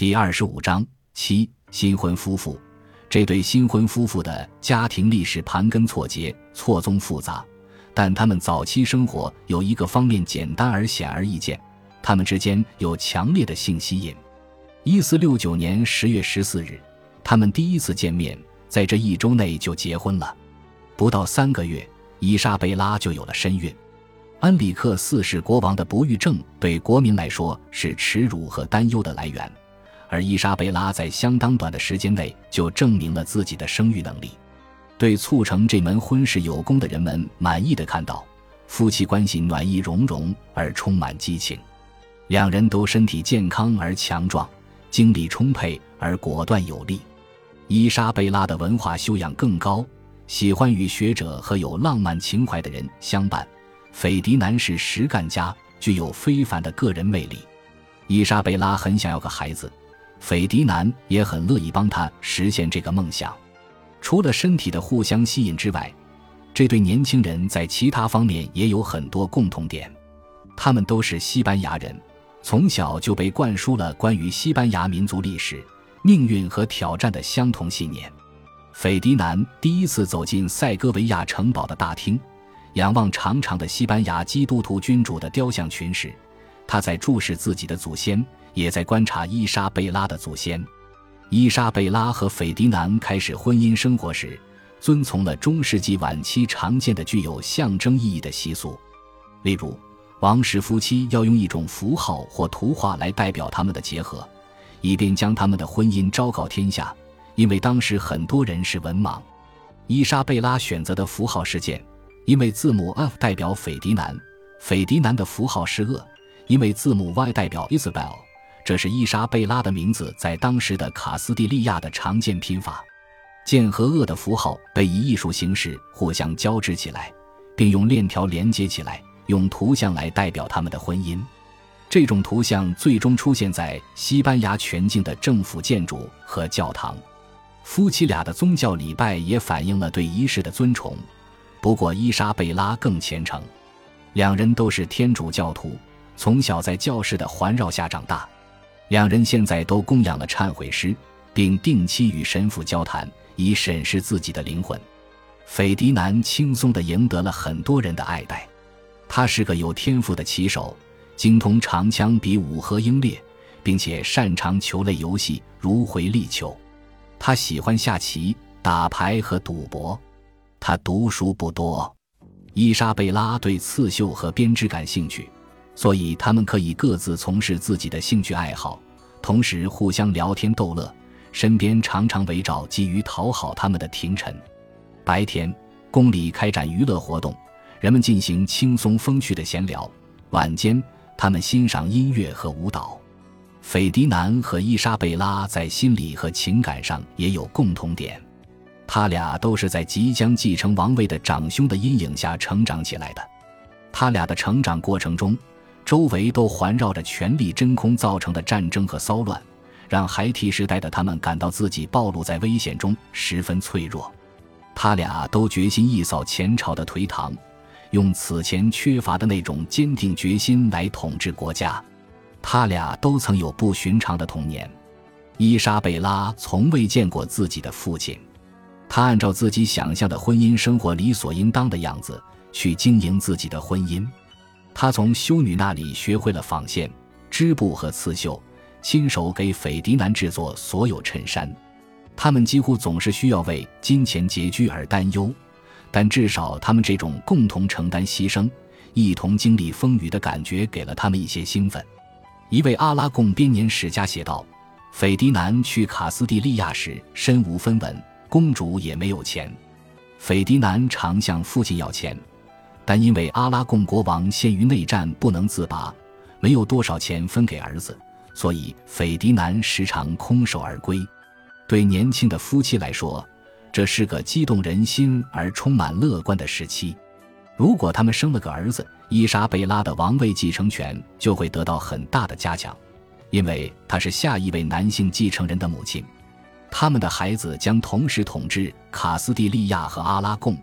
第二十五章七新婚夫妇。这对新婚夫妇的家庭历史盘根错节、错综复杂，但他们早期生活有一个方面简单而显而易见：他们之间有强烈的性吸引。一四六九年十月十四日，他们第一次见面，在这一周内就结婚了。不到三个月，伊莎贝拉就有了身孕。安里克四世国王的不育症对国民来说是耻辱和担忧的来源。而伊莎贝拉在相当短的时间内就证明了自己的生育能力，对促成这门婚事有功的人们满意的看到，夫妻关系暖意融融而充满激情，两人都身体健康而强壮，精力充沛而果断有力。伊莎贝拉的文化修养更高，喜欢与学者和有浪漫情怀的人相伴。斐迪南是实干家，具有非凡的个人魅力。伊莎贝拉很想要个孩子。斐迪南也很乐意帮他实现这个梦想。除了身体的互相吸引之外，这对年轻人在其他方面也有很多共同点。他们都是西班牙人，从小就被灌输了关于西班牙民族历史、命运和挑战的相同信念。斐迪南第一次走进塞戈维亚城堡的大厅，仰望长长的西班牙基督徒君主的雕像群时，他在注视自己的祖先。也在观察伊莎贝拉的祖先。伊莎贝拉和斐迪南开始婚姻生活时，遵从了中世纪晚期常见的具有象征意义的习俗，例如，王室夫妻要用一种符号或图画来代表他们的结合，以便将他们的婚姻昭告天下。因为当时很多人是文盲，伊莎贝拉选择的符号是剑，因为字母 F 代表斐迪南；斐迪南的符号是恶，因为字母 Y 代表 Isabel。这是伊莎贝拉的名字在当时的卡斯蒂利亚的常见拼法，剑和恶的符号被以艺术形式互相交织起来，并用链条连接起来，用图像来代表他们的婚姻。这种图像最终出现在西班牙全境的政府建筑和教堂。夫妻俩的宗教礼拜也反映了对仪式的尊崇，不过伊莎贝拉更虔诚。两人都是天主教徒，从小在教士的环绕下长大。两人现在都供养了忏悔师，并定期与神父交谈，以审视自己的灵魂。斐迪南轻松地赢得了很多人的爱戴。他是个有天赋的棋手，精通长枪比武和英烈，并且擅长球类游戏，如回力球。他喜欢下棋、打牌和赌博。他读书不多。伊莎贝拉对刺绣和编织感兴趣。所以，他们可以各自从事自己的兴趣爱好，同时互相聊天逗乐，身边常常围绕急于讨好他们的廷臣。白天，宫里开展娱乐活动，人们进行轻松风趣的闲聊；晚间，他们欣赏音乐和舞蹈。斐迪南和伊莎贝拉在心理和情感上也有共同点，他俩都是在即将继承王位的长兄的阴影下成长起来的。他俩的成长过程中，周围都环绕着权力真空造成的战争和骚乱，让孩提时代的他们感到自己暴露在危险中，十分脆弱。他俩都决心一扫前朝的颓唐，用此前缺乏的那种坚定决心来统治国家。他俩都曾有不寻常的童年。伊莎贝拉从未见过自己的父亲，她按照自己想象的婚姻生活理所应当的样子去经营自己的婚姻。他从修女那里学会了纺线、织布和刺绣，亲手给斐迪南制作所有衬衫。他们几乎总是需要为金钱拮据而担忧，但至少他们这种共同承担牺牲、一同经历风雨的感觉给了他们一些兴奋。一位阿拉贡编年史家写道：“斐迪南去卡斯蒂利亚时身无分文，公主也没有钱。斐迪南常向父亲要钱。”但因为阿拉贡国王陷于内战不能自拔，没有多少钱分给儿子，所以斐迪南时常空手而归。对年轻的夫妻来说，这是个激动人心而充满乐观的时期。如果他们生了个儿子，伊莎贝拉的王位继承权就会得到很大的加强，因为她是下一位男性继承人的母亲。他们的孩子将同时统治卡斯蒂利亚和阿拉贡。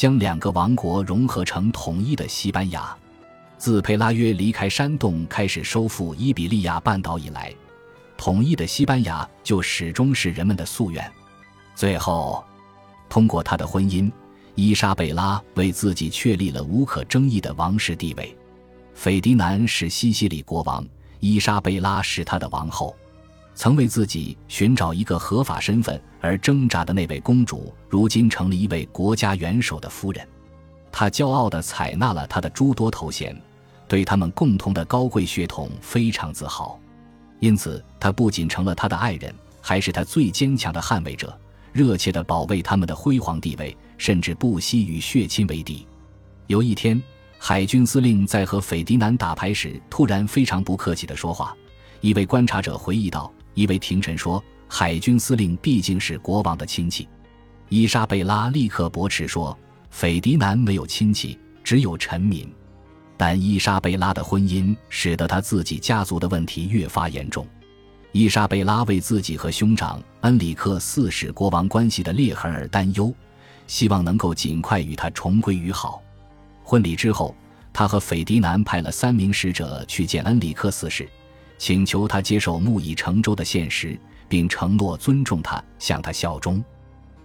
将两个王国融合成统一的西班牙。自佩拉约离开山洞开始收复伊比利亚半岛以来，统一的西班牙就始终是人们的夙愿。最后，通过他的婚姻，伊莎贝拉为自己确立了无可争议的王室地位。斐迪南是西西里国王，伊莎贝拉是他的王后。曾为自己寻找一个合法身份而挣扎的那位公主，如今成了一位国家元首的夫人。她骄傲地采纳了他的诸多头衔，对他们共同的高贵血统非常自豪。因此，她不仅成了他的爱人，还是他最坚强的捍卫者，热切地保卫他们的辉煌地位，甚至不惜与血亲为敌。有一天，海军司令在和斐迪南打牌时，突然非常不客气地说话。一位观察者回忆道。一位廷臣说：“海军司令毕竟是国王的亲戚。”伊莎贝拉立刻驳斥说：“斐迪南没有亲戚，只有臣民。”但伊莎贝拉的婚姻使得他自己家族的问题越发严重。伊莎贝拉为自己和兄长恩里克四世国王关系的裂痕而担忧，希望能够尽快与他重归于好。婚礼之后，他和斐迪南派了三名使者去见恩里克四世。请求他接受木已成舟的现实，并承诺尊重他，向他效忠。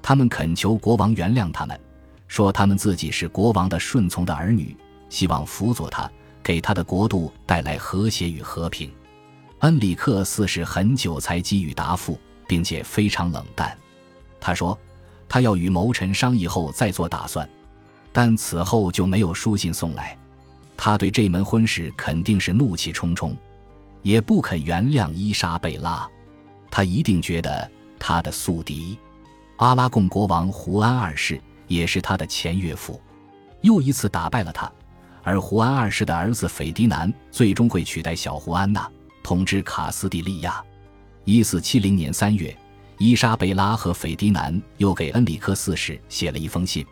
他们恳求国王原谅他们，说他们自己是国王的顺从的儿女，希望辅佐他，给他的国度带来和谐与和平。恩里克四世很久才给予答复，并且非常冷淡。他说，他要与谋臣商议后再做打算，但此后就没有书信送来。他对这门婚事肯定是怒气冲冲。也不肯原谅伊莎贝拉，他一定觉得他的宿敌阿拉贡国王胡安二世也是他的前岳父，又一次打败了他。而胡安二世的儿子斐迪南最终会取代小胡安娜统治卡斯蒂利亚。一四七零年三月，伊莎贝拉和斐迪南又给恩里克四世写了一封信，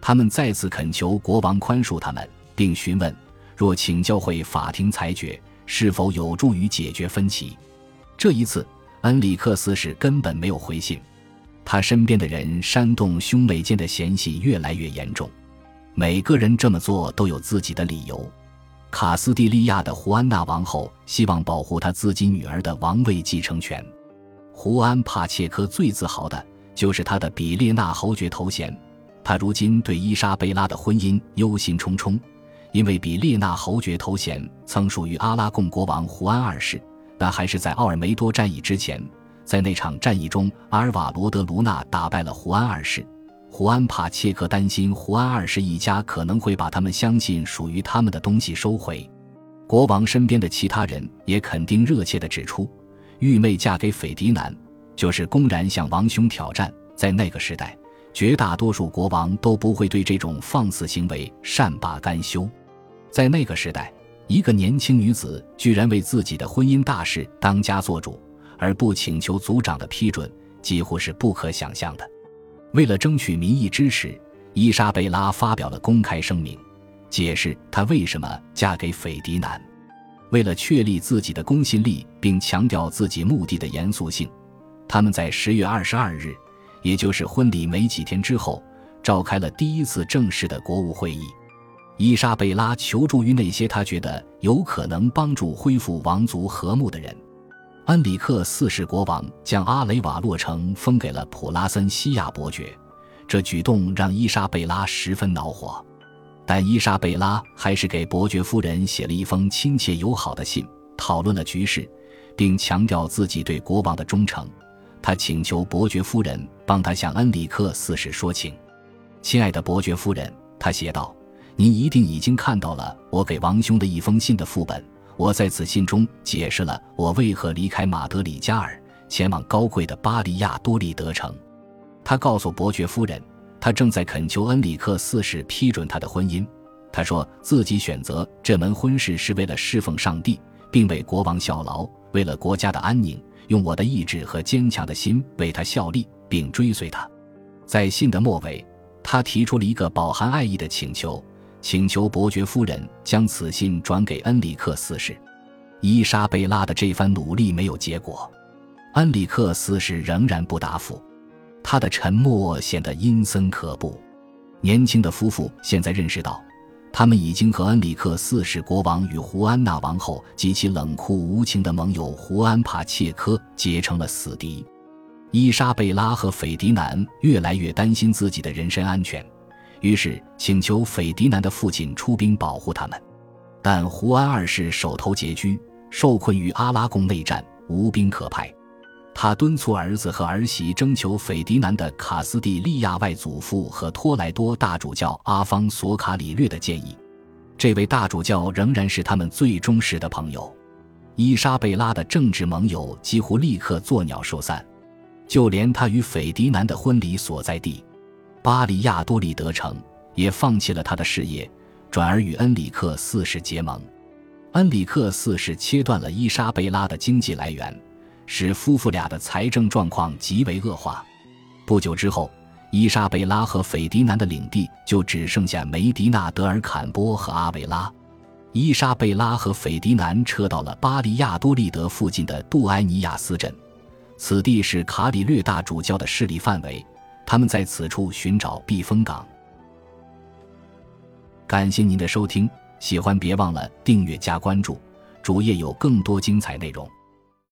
他们再次恳求国王宽恕他们，并询问若请教会法庭裁决。是否有助于解决分歧？这一次，恩里克斯是根本没有回信。他身边的人煽动兄妹间的嫌隙越来越严重。每个人这么做都有自己的理由。卡斯蒂利亚的胡安娜王后希望保护她自己女儿的王位继承权。胡安帕切科最自豪的就是他的比列纳侯爵头衔。他如今对伊莎贝拉的婚姻忧心忡忡。因为比列纳侯爵头衔曾属于阿拉贡国王胡安二世，但还是在奥尔梅多战役之前，在那场战役中，阿尔瓦罗德卢纳打败了胡安二世。胡安帕切克担心胡安二世一家可能会把他们相信属于他们的东西收回。国王身边的其他人也肯定热切地指出，玉妹嫁给斐迪南就是公然向王兄挑战。在那个时代，绝大多数国王都不会对这种放肆行为善罢甘休。在那个时代，一个年轻女子居然为自己的婚姻大事当家做主，而不请求族长的批准，几乎是不可想象的。为了争取民意支持，伊莎贝拉发表了公开声明，解释她为什么嫁给斐迪南。为了确立自己的公信力，并强调自己目的的严肃性，他们在十月二十二日，也就是婚礼没几天之后，召开了第一次正式的国务会议。伊莎贝拉求助于那些他觉得有可能帮助恢复王族和睦的人。恩里克四世国王将阿雷瓦洛城封给了普拉森西亚伯爵，这举动让伊莎贝拉十分恼火。但伊莎贝拉还是给伯爵夫人写了一封亲切友好的信，讨论了局势，并强调自己对国王的忠诚。他请求伯爵夫人帮他向恩里克四世说情。亲爱的伯爵夫人，他写道。您一定已经看到了我给王兄的一封信的副本。我在此信中解释了我为何离开马德里加尔，前往高贵的巴利亚多利德城。他告诉伯爵夫人，他正在恳求恩里克四世批准他的婚姻。他说自己选择这门婚事是为了侍奉上帝，并为国王效劳，为了国家的安宁，用我的意志和坚强的心为他效力，并追随他。在信的末尾，他提出了一个饱含爱意的请求。请求伯爵夫人将此信转给恩里克四世。伊莎贝拉的这番努力没有结果，恩里克四世仍然不答复。他的沉默显得阴森可怖。年轻的夫妇现在认识到，他们已经和恩里克四世国王与胡安娜王后及其冷酷无情的盟友胡安帕切科结成了死敌。伊莎贝拉和斐迪南越来越担心自己的人身安全，于是请求斐迪南的父亲出兵保护他们。但胡安二世手头拮据，受困于阿拉贡内战，无兵可派。他敦促儿子和儿媳征求斐迪南的卡斯蒂利亚外祖父和托莱多大主教阿方索卡里略的建议。这位大主教仍然是他们最忠实的朋友。伊莎贝拉的政治盟友几乎立刻作鸟兽散，就连他与斐迪南的婚礼所在地巴黎亚多利德城也放弃了他的事业，转而与恩里克四世结盟。恩里克四世切断了伊莎贝拉的经济来源。使夫妇俩的财政状况极为恶化。不久之后，伊莎贝拉和斐迪南的领地就只剩下梅迪纳德尔坎波和阿维拉。伊莎贝拉和斐迪南撤到了巴利亚多利德附近的杜埃尼亚斯镇，此地是卡里略大主教的势力范围。他们在此处寻找避风港。感谢您的收听，喜欢别忘了订阅加关注，主页有更多精彩内容。